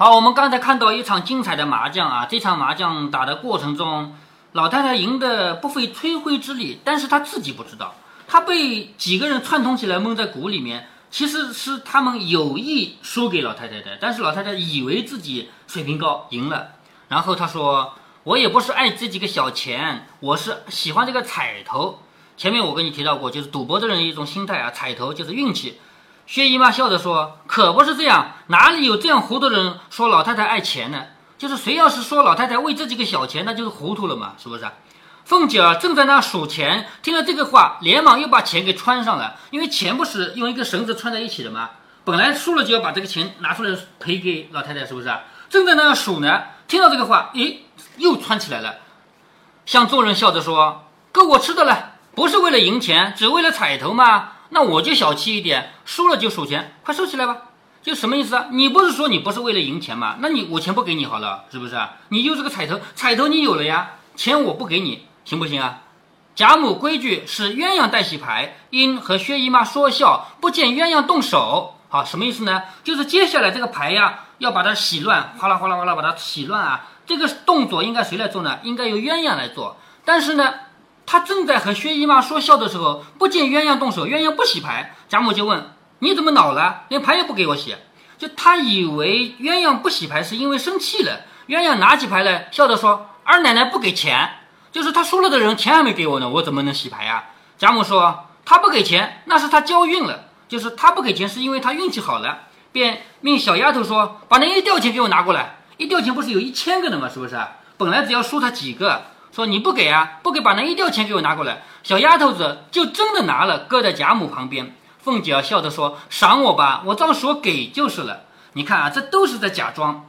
好，我们刚才看到一场精彩的麻将啊，这场麻将打的过程中，老太太赢得不费吹灰之力，但是她自己不知道，她被几个人串通起来蒙在鼓里面，其实是他们有意输给老太太的，但是老太太以为自己水平高赢了，然后她说：“我也不是爱这几个小钱，我是喜欢这个彩头。”前面我跟你提到过，就是赌博的人一种心态啊，彩头就是运气。薛姨妈笑着说：“可不是这样，哪里有这样糊涂的人说老太太爱钱呢？就是谁要是说老太太为这几个小钱，那就是糊涂了嘛，是不是？”凤姐儿正在那数钱，听了这个话，连忙又把钱给穿上了，因为钱不是用一个绳子穿在一起的吗？本来输了就要把这个钱拿出来赔给老太太，是不是？正在那数呢，听到这个话，诶，又穿起来了，向众人笑着说：“够我吃的了，不是为了赢钱，只为了彩头吗？”那我就小气一点，输了就数钱，快收起来吧。就什么意思啊？你不是说你不是为了赢钱吗？那你我钱不给你好了，是不是啊？你就是个彩头，彩头你有了呀，钱我不给你，行不行啊？贾母规矩是鸳鸯带洗牌，因和薛姨妈说笑，不见鸳鸯动手。好，什么意思呢？就是接下来这个牌呀，要把它洗乱，哗啦哗啦哗啦把它洗乱啊。这个动作应该谁来做呢？应该由鸳鸯来做。但是呢？他正在和薛姨妈说笑的时候，不见鸳鸯动手，鸳鸯不洗牌。贾母就问：“你怎么恼了？连牌也不给我洗？”就他以为鸳鸯不洗牌是因为生气了。鸳鸯拿起牌来，笑着说：“二奶奶不给钱，就是他输了的人钱还没给我呢，我怎么能洗牌呀？”贾母说：“他不给钱，那是他交运了，就是他不给钱是因为他运气好了。”便命小丫头说：“把那一吊钱给我拿过来。一吊钱不是有一千个的吗？是不是？本来只要输他几个。”说你不给啊，不给，把那一吊钱给我拿过来。小丫头子就真的拿了，搁在贾母旁边。凤姐儿笑着说：“赏我吧，我照说给就是了。”你看啊，这都是在假装。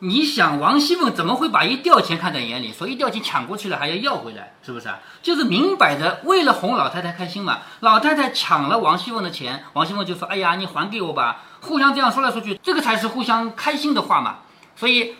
你想王熙凤怎么会把一吊钱看在眼里？说一吊钱抢过去了还要要回来，是不是啊？就是明摆着为了哄老太太开心嘛。老太太抢了王熙凤的钱，王熙凤就说：“哎呀，你还给我吧。”互相这样说来说去，这个才是互相开心的话嘛。所以。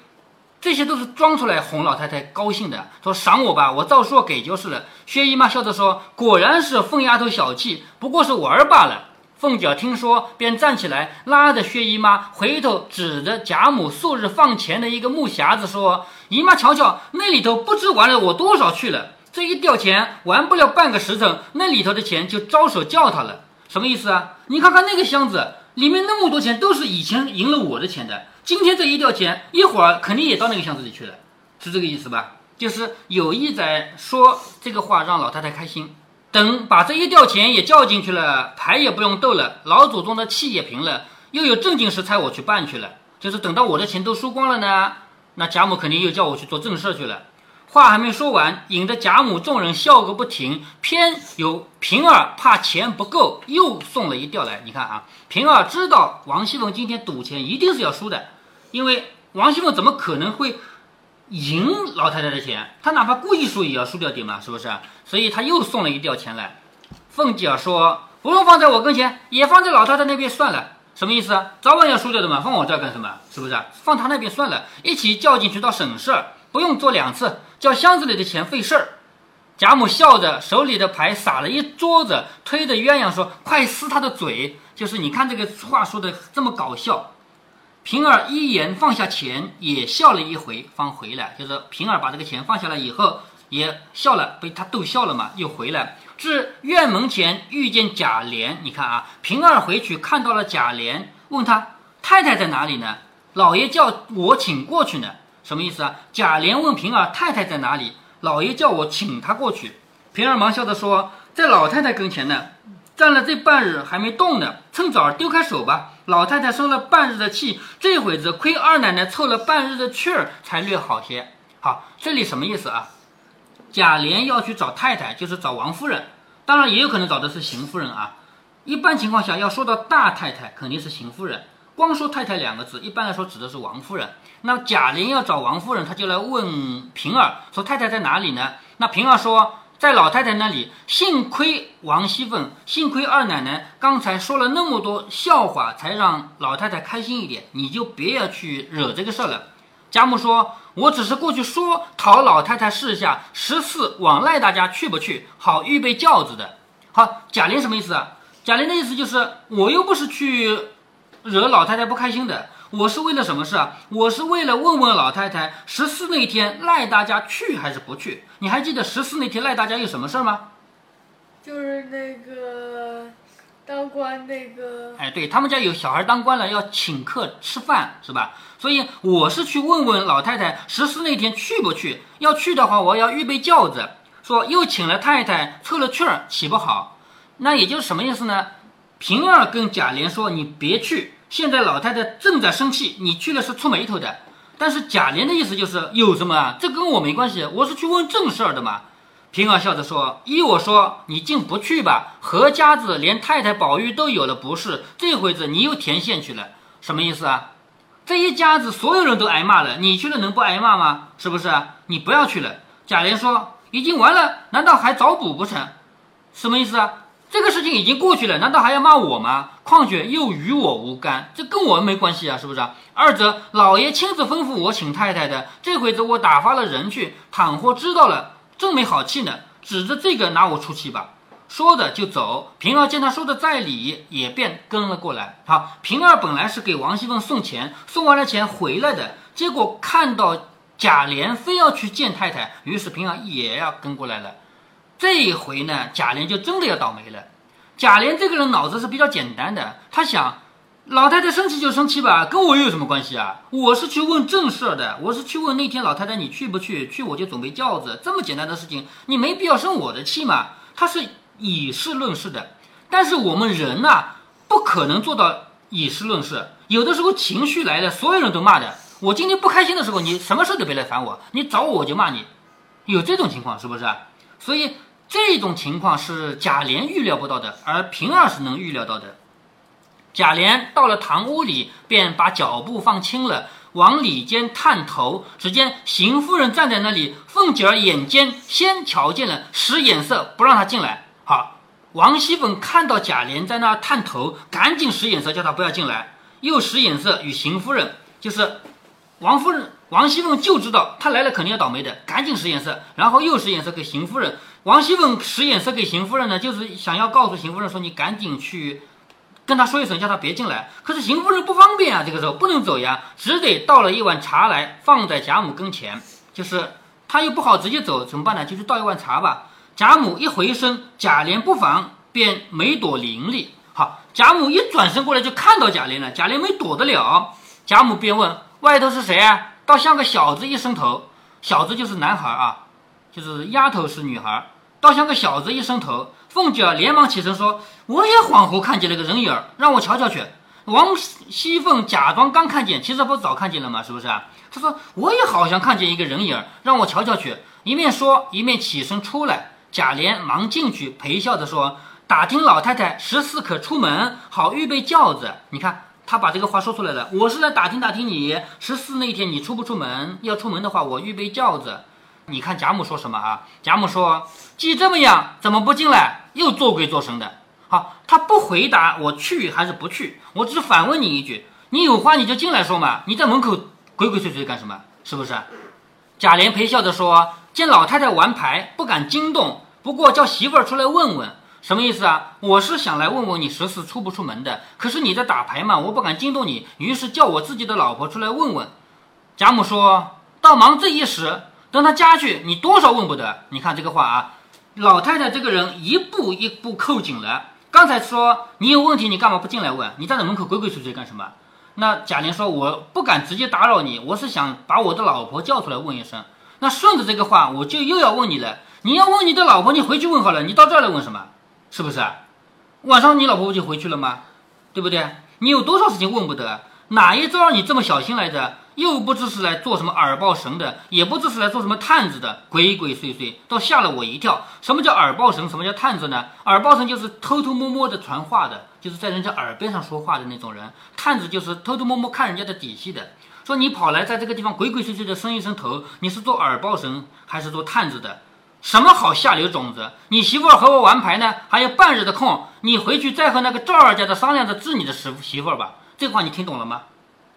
这些都是装出来哄老太太高兴的，说赏我吧，我照说给就是了。薛姨妈笑着说：“果然是凤丫头小气，不过是玩罢了。”凤姐听说，便站起来，拉着薛姨妈，回头指着贾母素日放钱的一个木匣子说：“姨妈瞧瞧，那里头不知玩了我多少去了。这一吊钱玩不了半个时辰，那里头的钱就招手叫他了。什么意思啊？你看看那个箱子里面那么多钱，都是以前赢了我的钱的。”今天这一吊钱，一会儿肯定也到那个箱子里去了，是这个意思吧？就是有意在说这个话，让老太太开心。等把这一吊钱也叫进去了，牌也不用斗了，老祖宗的气也平了，又有正经事差我去办去了。就是等到我的钱都输光了呢，那贾母肯定又叫我去做正事去了。话还没说完，引得贾母众人笑个不停。偏有平儿怕钱不够，又送了一吊来。你看啊，平儿知道王熙凤今天赌钱一定是要输的，因为王熙凤怎么可能会赢老太太的钱？她哪怕故意输也要输掉点嘛，是不是？所以她又送了一吊钱来。凤姐说：“不用放在我跟前，也放在老太太那边算了。什么意思？早晚要输掉的嘛，放我这儿干什么？是不是？放她那边算了，一起叫进去倒省事儿，不用做两次。”叫箱子里的钱费事儿，贾母笑着，手里的牌撒了一桌子，推着鸳鸯说：“快撕他的嘴！”就是你看这个话说的这么搞笑。平儿一言放下钱，也笑了一回，方回来。就是平儿把这个钱放下来以后，也笑了，被他逗笑了嘛，又回来。至院门前遇见贾琏，你看啊，平儿回去看到了贾琏，问他太太在哪里呢？老爷叫我请过去呢。什么意思啊？贾琏问平儿：“太太在哪里？”老爷叫我请她过去。平儿忙笑着说：“在老太太跟前呢，站了这半日还没动呢。趁早丢开手吧。老太太生了半日的气，这会子亏二奶奶凑了半日的趣儿，才略好些。好，这里什么意思啊？贾琏要去找太太，就是找王夫人，当然也有可能找的是邢夫人啊。一般情况下，要说到大太太，肯定是邢夫人。光说太太两个字，一般来说指的是王夫人。那贾琏要找王夫人，他就来问平儿说：“太太在哪里呢？”那平儿说：“在老太太那里。”幸亏王熙凤，幸亏二奶奶刚才说了那么多笑话，才让老太太开心一点。你就别要去惹这个事儿了。贾母说：“我只是过去说讨老太太试一下，十四往赖大家去不去，好预备轿子的。”好，贾琏什么意思啊？贾琏的意思就是，我又不是去。惹老太太不开心的，我是为了什么事啊？我是为了问问老太太，十四那天赖大家去还是不去？你还记得十四那天赖大家有什么事儿吗？就是那个当官那个，哎，对他们家有小孩当官了，要请客吃饭，是吧？所以我是去问问老太太，十四那天去不去？要去的话，我要预备轿子。说又请了太太，凑了趣儿，岂不好？那也就是什么意思呢？平儿跟贾琏说：“你别去，现在老太太正在生气，你去了是触眉头的。”但是贾琏的意思就是有什么啊？这跟我没关系，我是去问正事儿的嘛。平儿笑着说：“依我说，你竟不去吧？何家子连太太宝玉都有了不是，这回子你又填线去了，什么意思啊？这一家子所有人都挨骂了，你去了能不挨骂吗？是不是？你不要去了。”贾琏说：“已经完了，难道还找补不成？什么意思啊？这个事情已经过去了，难道还要骂我吗？况且又与我无干，这跟我没关系啊，是不是？二则老爷亲自吩咐我请太太的，这回子我打发了人去，倘或知道了。”正没好气呢，指着这个拿我出气吧。说着就走。平儿见他说的在理，也便跟了过来。好，平儿本来是给王熙凤送钱，送完了钱回来的，结果看到贾琏非要去见太太，于是平儿也要跟过来了。这一回呢，贾琏就真的要倒霉了。贾琏这个人脑子是比较简单的，他想。老太太生气就生气吧，跟我又有什么关系啊？我是去问正事的，我是去问那天老太太你去不去？去我就准备轿子，这么简单的事情，你没必要生我的气嘛。他是以事论事的，但是我们人呐，不可能做到以事论事，有的时候情绪来了，所有人都骂的。我今天不开心的时候，你什么事都别来烦我，你找我我就骂你，有这种情况是不是？所以这种情况是贾琏预料不到的，而平儿是能预料到的。贾琏到了堂屋里，便把脚步放轻了，往里间探头。只见邢夫人站在那里，凤姐儿眼尖，先瞧见了，使眼色不让他进来。好，王熙凤看到贾琏在那探头，赶紧使眼色叫他不要进来，又使眼色与邢夫人，就是王夫人，王熙凤就知道他来了肯定要倒霉的，赶紧使眼色，然后又使眼色给邢夫人。王熙凤使眼色给邢夫人呢，就是想要告诉邢夫人说，你赶紧去。跟他说一声，叫他别进来。可是邢夫人不方便啊，这个时候不能走呀，只得倒了一碗茶来，放在贾母跟前。就是他又不好直接走，怎么办呢？就去倒一碗茶吧。贾母一回身，贾琏不防，便没躲灵里。好，贾母一转身过来就看到贾琏了，贾琏没躲得了。贾母便问：“外头是谁啊？”倒像个小子一伸头，小子就是男孩啊，就是丫头是女孩，倒像个小子一伸头。凤姐连忙起身说：“我也恍惚看见了个人影儿，让我瞧瞧去。”王熙凤假装刚看见，其实不早看见了吗？是不是啊？她说：“我也好像看见一个人影儿，让我瞧瞧去。”一面说，一面起身出来。贾琏忙进去陪笑着说：“打听老太太十四可出门，好预备轿子。”你看他把这个话说出来了。我是来打听打听你十四那天你出不出门？要出门的话，我预备轿子。你看贾母说什么啊？贾母说：“既这么样，怎么不进来？”又做鬼做神的，好，他不回答我去还是不去，我只反问你一句，你有话你就进来说嘛，你在门口鬼鬼祟祟干什么？是不是？贾琏陪笑着说：“见老太太玩牌，不敢惊动，不过叫媳妇儿出来问问，什么意思啊？我是想来问问你十四出不出门的，可是你在打牌嘛，我不敢惊动你，于是叫我自己的老婆出来问问。”贾母说：“到忙这一时，等他家去，你多少问不得。你看这个话啊。”老太太这个人一步一步扣紧了。刚才说你有问题，你干嘛不进来问？你站在门口鬼鬼祟祟干什么？那贾琏说：“我不敢直接打扰你，我是想把我的老婆叫出来问一声。那顺着这个话，我就又要问你了。你要问你的老婆，你回去问好了。你到这儿来问什么？是不是？晚上你老婆不就回去了吗？对不对？你有多少事情问不得？哪一招让你这么小心来着？”又不知是来做什么耳报神的，也不知是来做什么探子的，鬼鬼祟祟，倒吓了我一跳。什么叫耳报神？什么叫探子呢？耳报神就是偷偷摸摸的传话的，就是在人家耳边上说话的那种人。探子就是偷偷摸摸看人家的底细的。说你跑来在这个地方鬼鬼祟祟的伸一伸头，你是做耳报神还是做探子的？什么好下流种子？你媳妇儿和我玩牌呢，还有半日的空，你回去再和那个赵二家的商量着治你的媳媳妇儿吧。这话你听懂了吗？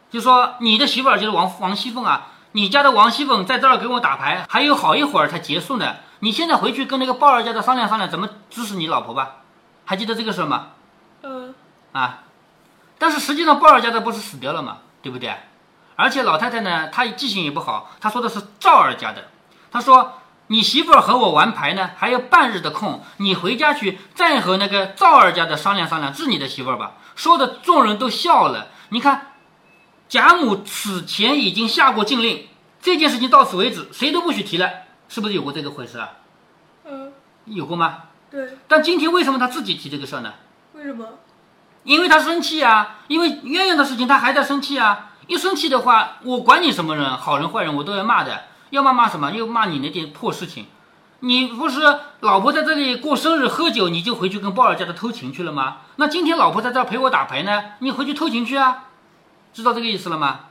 就说你的媳妇儿就是王王熙凤啊，你家的王熙凤在这儿给我打牌，还有好一会儿才结束呢。你现在回去跟那个鲍二家的商量商量，怎么支持你老婆吧？还记得这个事儿吗？嗯。啊，但是实际上鲍二家的不是死掉了吗？对。对不对？而且老太太呢，她记性也不好，她说的是赵二家的，她说你媳妇儿和我玩牌呢，还有半日的空，你回家去再和那个赵二家的商量商量治你的媳妇儿吧。说的众人都笑了。你看，贾母此前已经下过禁令，这件事情到此为止，谁都不许提了，是不是有过这个回事啊？嗯，有过吗？对，但今天为什么他自己提这个事儿呢？为什么？因为他生气啊，因为鸳鸯的事情他还在生气啊。一生气的话，我管你什么人，好人坏人我都要骂的。要骂骂什么？又骂你那点破事情。你不是老婆在这里过生日喝酒，你就回去跟鲍尔家的偷情去了吗？那今天老婆在这儿陪我打牌呢，你回去偷情去啊？知道这个意思了吗？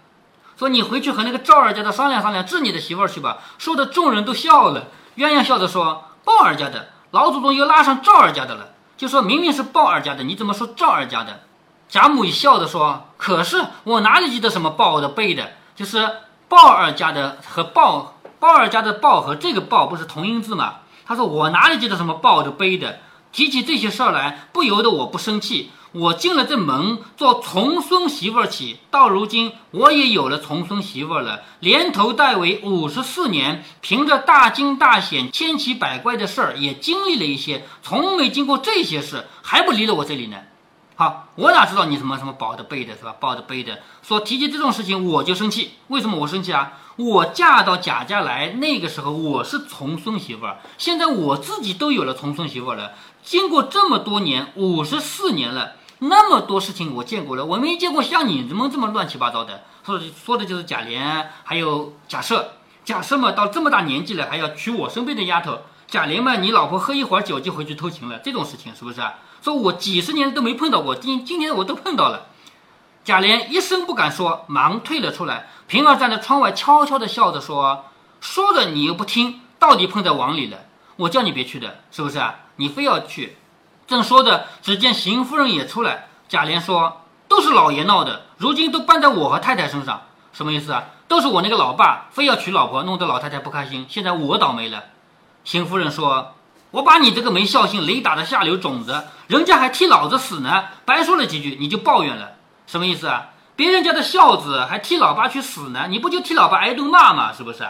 说你回去和那个赵二家的商量商量，治你的媳妇儿去吧。说的众人都笑了。鸳鸯笑着说：“鲍二家的老祖宗又拉上赵二家的了。”就说明明是鲍二家的，你怎么说赵二家的？贾母也笑着说：“可是我哪里记得什么鲍的贝的？就是鲍二家的和鲍鲍二家的鲍和这个鲍不是同音字吗？”他说：“我哪里记得什么鲍的贝的？提起这些事儿来，不由得我不生气。我进了这门做重孙媳妇儿起，到如今我也有了重孙媳妇儿了，连头带尾五十四年，凭着大惊大险、千奇百怪的事儿，也经历了一些，从没经过这些事，还不离了我这里呢。好，我哪知道你什么什么抱的背的是吧？抱的背的，说提起这种事情我就生气。为什么我生气啊？我嫁到贾家来，那个时候我是重孙媳妇儿，现在我自己都有了重孙媳妇儿了，经过这么多年，五十四年了。那么多事情我见过了，我没见过像你们这么乱七八糟的。说说的就是贾琏，还有贾赦。贾赦嘛，到这么大年纪了，还要娶我身边的丫头。贾琏嘛，你老婆喝一会儿酒就回去偷情了，这种事情是不是啊？说我几十年都没碰到过，今今天我都碰到了。贾琏一声不敢说，忙退了出来。平儿站在窗外，悄悄地笑着说：“说了你又不听，到底碰在网里了。我叫你别去的，是不是啊？你非要去。”正说着，只见邢夫人也出来。贾琏说：“都是老爷闹的，如今都搬在我和太太身上，什么意思啊？都是我那个老爸非要娶老婆，弄得老太太不开心。现在我倒霉了。”邢夫人说：“我把你这个没孝心、雷打的下流种子，人家还替老子死呢，白说了几句你就抱怨了，什么意思啊？别人家的孝子还替老爸去死呢，你不就替老爸挨顿骂吗？是不是？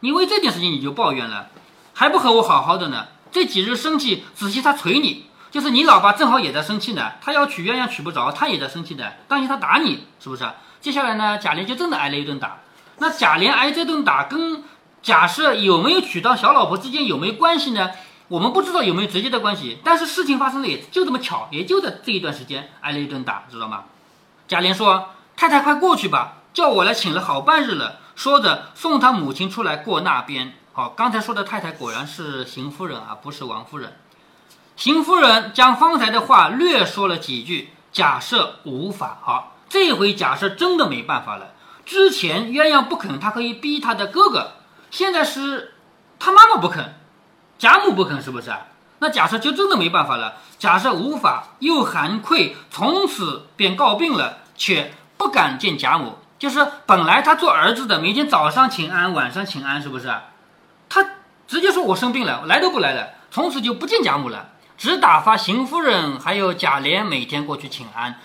你为这件事情你就抱怨了，还不和我好好的呢？这几日生气，仔细他捶你。”就是你老爸正好也在生气呢，他要娶鸳鸯娶不着，他也在生气的，当心他打你，是不是？接下来呢，贾琏就真的挨了一顿打。那贾琏挨这顿打，跟假设有没有娶到小老婆之间有没有关系呢？我们不知道有没有直接的关系，但是事情发生的也就这么巧，也就在这一段时间挨了一顿打，知道吗？贾琏说：“太太快过去吧，叫我来请了好半日了。”说着送他母亲出来过那边。好，刚才说的太太果然是邢夫人啊，不是王夫人。邢夫人将方才的话略说了几句，假设无法。好，这回假设真的没办法了。之前鸳鸯不肯，他可以逼他的哥哥，现在是他妈妈不肯，贾母不肯，是不是？那假设就真的没办法了。假设无法，又含愧，从此便告病了，却不敢见贾母。就是本来他做儿子的，每天早上请安，晚上请安，是不是？他直接说我生病了，来都不来了，从此就不见贾母了。只打发邢夫人还有贾琏每天过去请安，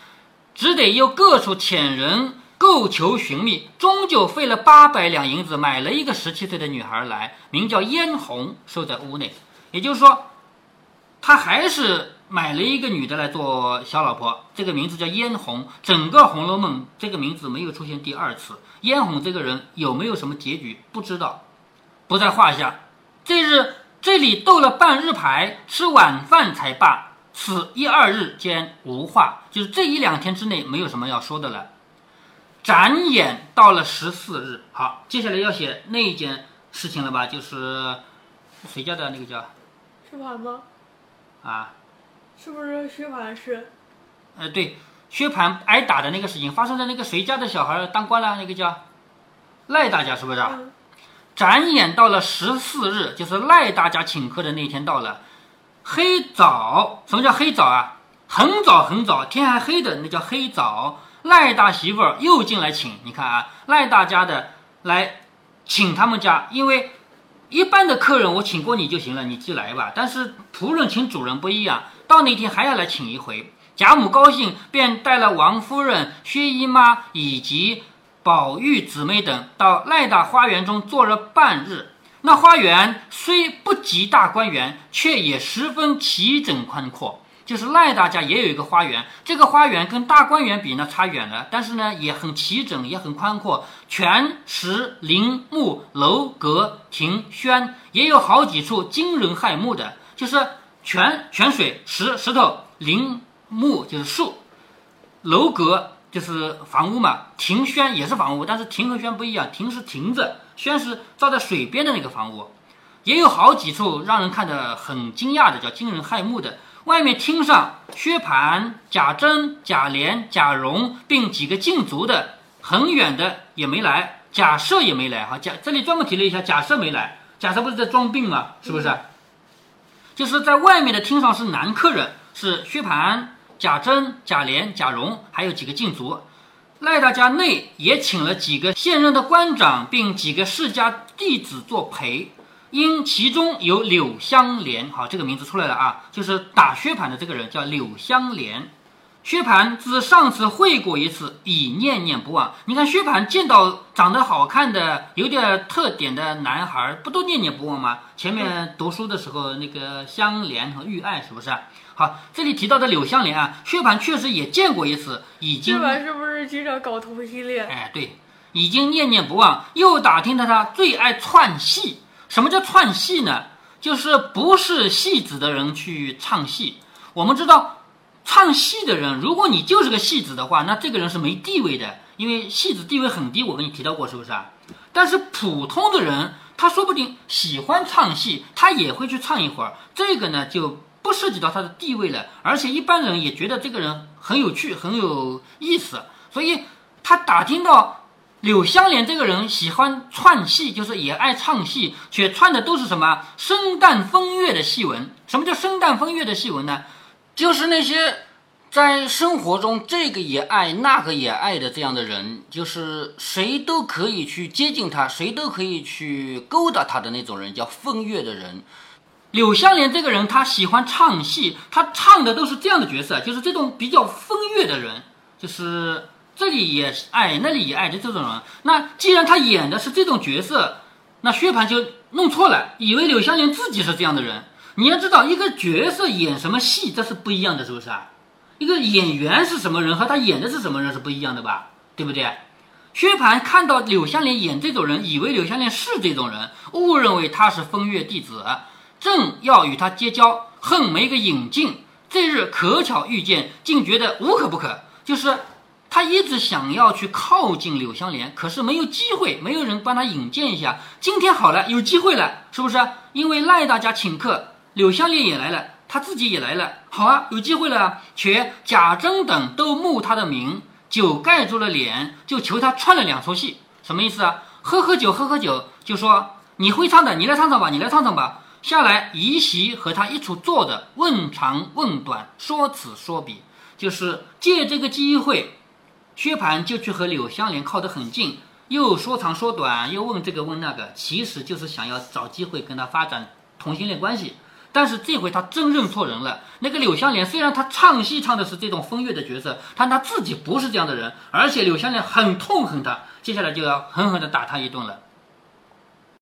只得又各处遣人购求寻觅，终究费了八百两银子买了一个十七岁的女孩来，名叫嫣红，收在屋内。也就是说，他还是买了一个女的来做小老婆，这个名字叫嫣红。整个《红楼梦》这个名字没有出现第二次。嫣红这个人有没有什么结局？不知道，不在话下。这日。这里斗了半日牌，吃晚饭才罢。此一二日间无话，就是这一两天之内没有什么要说的了。转眼到了十四日，好，接下来要写那一件事情了吧？就是谁家的那个叫薛蟠吗？啊，是不是薛蟠是？呃，对，薛蟠挨打的那个事情发生在那个谁家的小孩当官了？那个叫赖大家，是不是？嗯展演到了十四日，就是赖大家请客的那天到了。黑早，什么叫黑早啊？很早很早，天还黑的那叫黑早。赖大媳妇儿又进来请，你看啊，赖大家的来请他们家，因为一般的客人我请过你就行了，你就来吧。但是仆人请主人不一样，到那天还要来请一回。贾母高兴，便带了王夫人、薛姨妈以及宝玉姊妹等到赖大花园中坐了半日。那花园虽不及大观园，却也十分齐整宽阔。就是赖大家也有一个花园，这个花园跟大观园比呢差远了，但是呢也很齐整，也很宽阔，泉石林木楼阁亭轩，也有好几处惊人骇目的，就是泉泉水石石头林木就是树，楼阁就是房屋嘛，亭轩也是房屋，但是亭和轩不一样，亭是亭子，轩是照在水边的那个房屋，也有好几处让人看得很惊讶的，叫惊人骇目的。外面厅上，薛蟠、贾珍、贾琏、贾蓉，并几个禁足的，很远的也没来，贾赦也没来。哈，贾这里专门提了一下，贾赦没来。贾赦不是在装病吗？是不是？就是在外面的厅上是男客人，是薛蟠、贾珍、贾琏、贾蓉，还有几个禁足。赖大家内也请了几个现任的官长，并几个世家弟子作陪。因其中有柳湘莲，好，这个名字出来了啊，就是打薛蟠的这个人叫柳湘莲。薛蟠自上次会过一次，已念念不忘。你看薛蟠见到长得好看的、有点特点的男孩，不都念念不忘吗？前面读书的时候，那个香莲和玉爱是不是？好，这里提到的柳湘莲啊，薛蟠确实也见过一次，已经。薛蟠是不是经常搞同性恋？哎，对，已经念念不忘。又打听到他最爱串戏。什么叫串戏呢？就是不是戏子的人去唱戏。我们知道，唱戏的人，如果你就是个戏子的话，那这个人是没地位的，因为戏子地位很低。我跟你提到过，是不是啊？但是普通的人，他说不定喜欢唱戏，他也会去唱一会儿。这个呢，就不涉及到他的地位了，而且一般人也觉得这个人很有趣，很有意思，所以他打听到。柳香莲这个人喜欢串戏，就是也爱唱戏，却串的都是什么生旦风月的戏文。什么叫生旦风月的戏文呢？就是那些在生活中这个也爱那个也爱的这样的人，就是谁都可以去接近他，谁都可以去勾搭他的那种人，叫风月的人。柳香莲这个人，他喜欢唱戏，他唱的都是这样的角色，就是这种比较风月的人，就是。这里也是爱，那里也爱的这种人。那既然他演的是这种角色，那薛蟠就弄错了，以为柳湘莲自己是这样的人。你要知道，一个角色演什么戏，这是不一样的，是不是啊？一个演员是什么人和他演的是什么人是不一样的吧？对不对？薛蟠看到柳湘莲演这种人，以为柳湘莲是这种人，误认为他是风月弟子，正要与他结交，恨没个引进。这日可巧遇见，竟觉得无可不可，就是。他一直想要去靠近柳湘莲，可是没有机会，没有人帮他引荐一下。今天好了，有机会了，是不是？因为赖大家请客，柳湘莲也来了，他自己也来了，好啊，有机会了。且贾珍等都慕他的名，酒盖住了脸，就求他串了两出戏，什么意思啊？喝喝酒，喝喝酒，就说你会唱的，你来唱唱吧，你来唱唱吧。下来移席和他一处坐着，问长问短，说此说彼，就是借这个机会。薛蟠就去和柳湘莲靠得很近，又说长说短，又问这个问那个，其实就是想要找机会跟他发展同性恋关系。但是这回他真认错人了。那个柳湘莲虽然他唱戏唱的是这种风月的角色，但他自己不是这样的人，而且柳湘莲很痛恨他，接下来就要狠狠地打他一顿了。